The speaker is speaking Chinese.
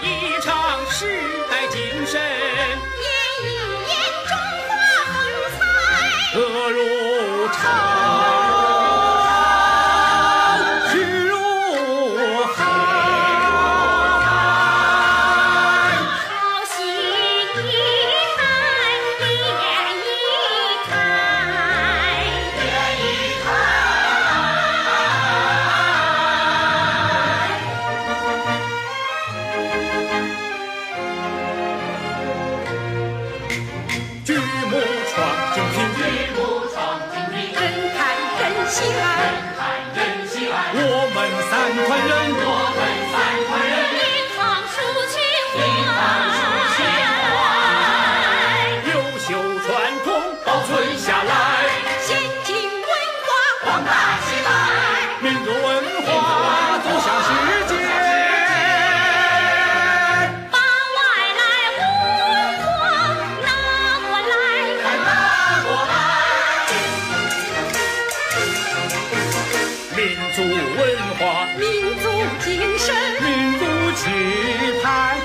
一场诗。人看人喜爱，我们三团人。民族文化民族精神。民族气派。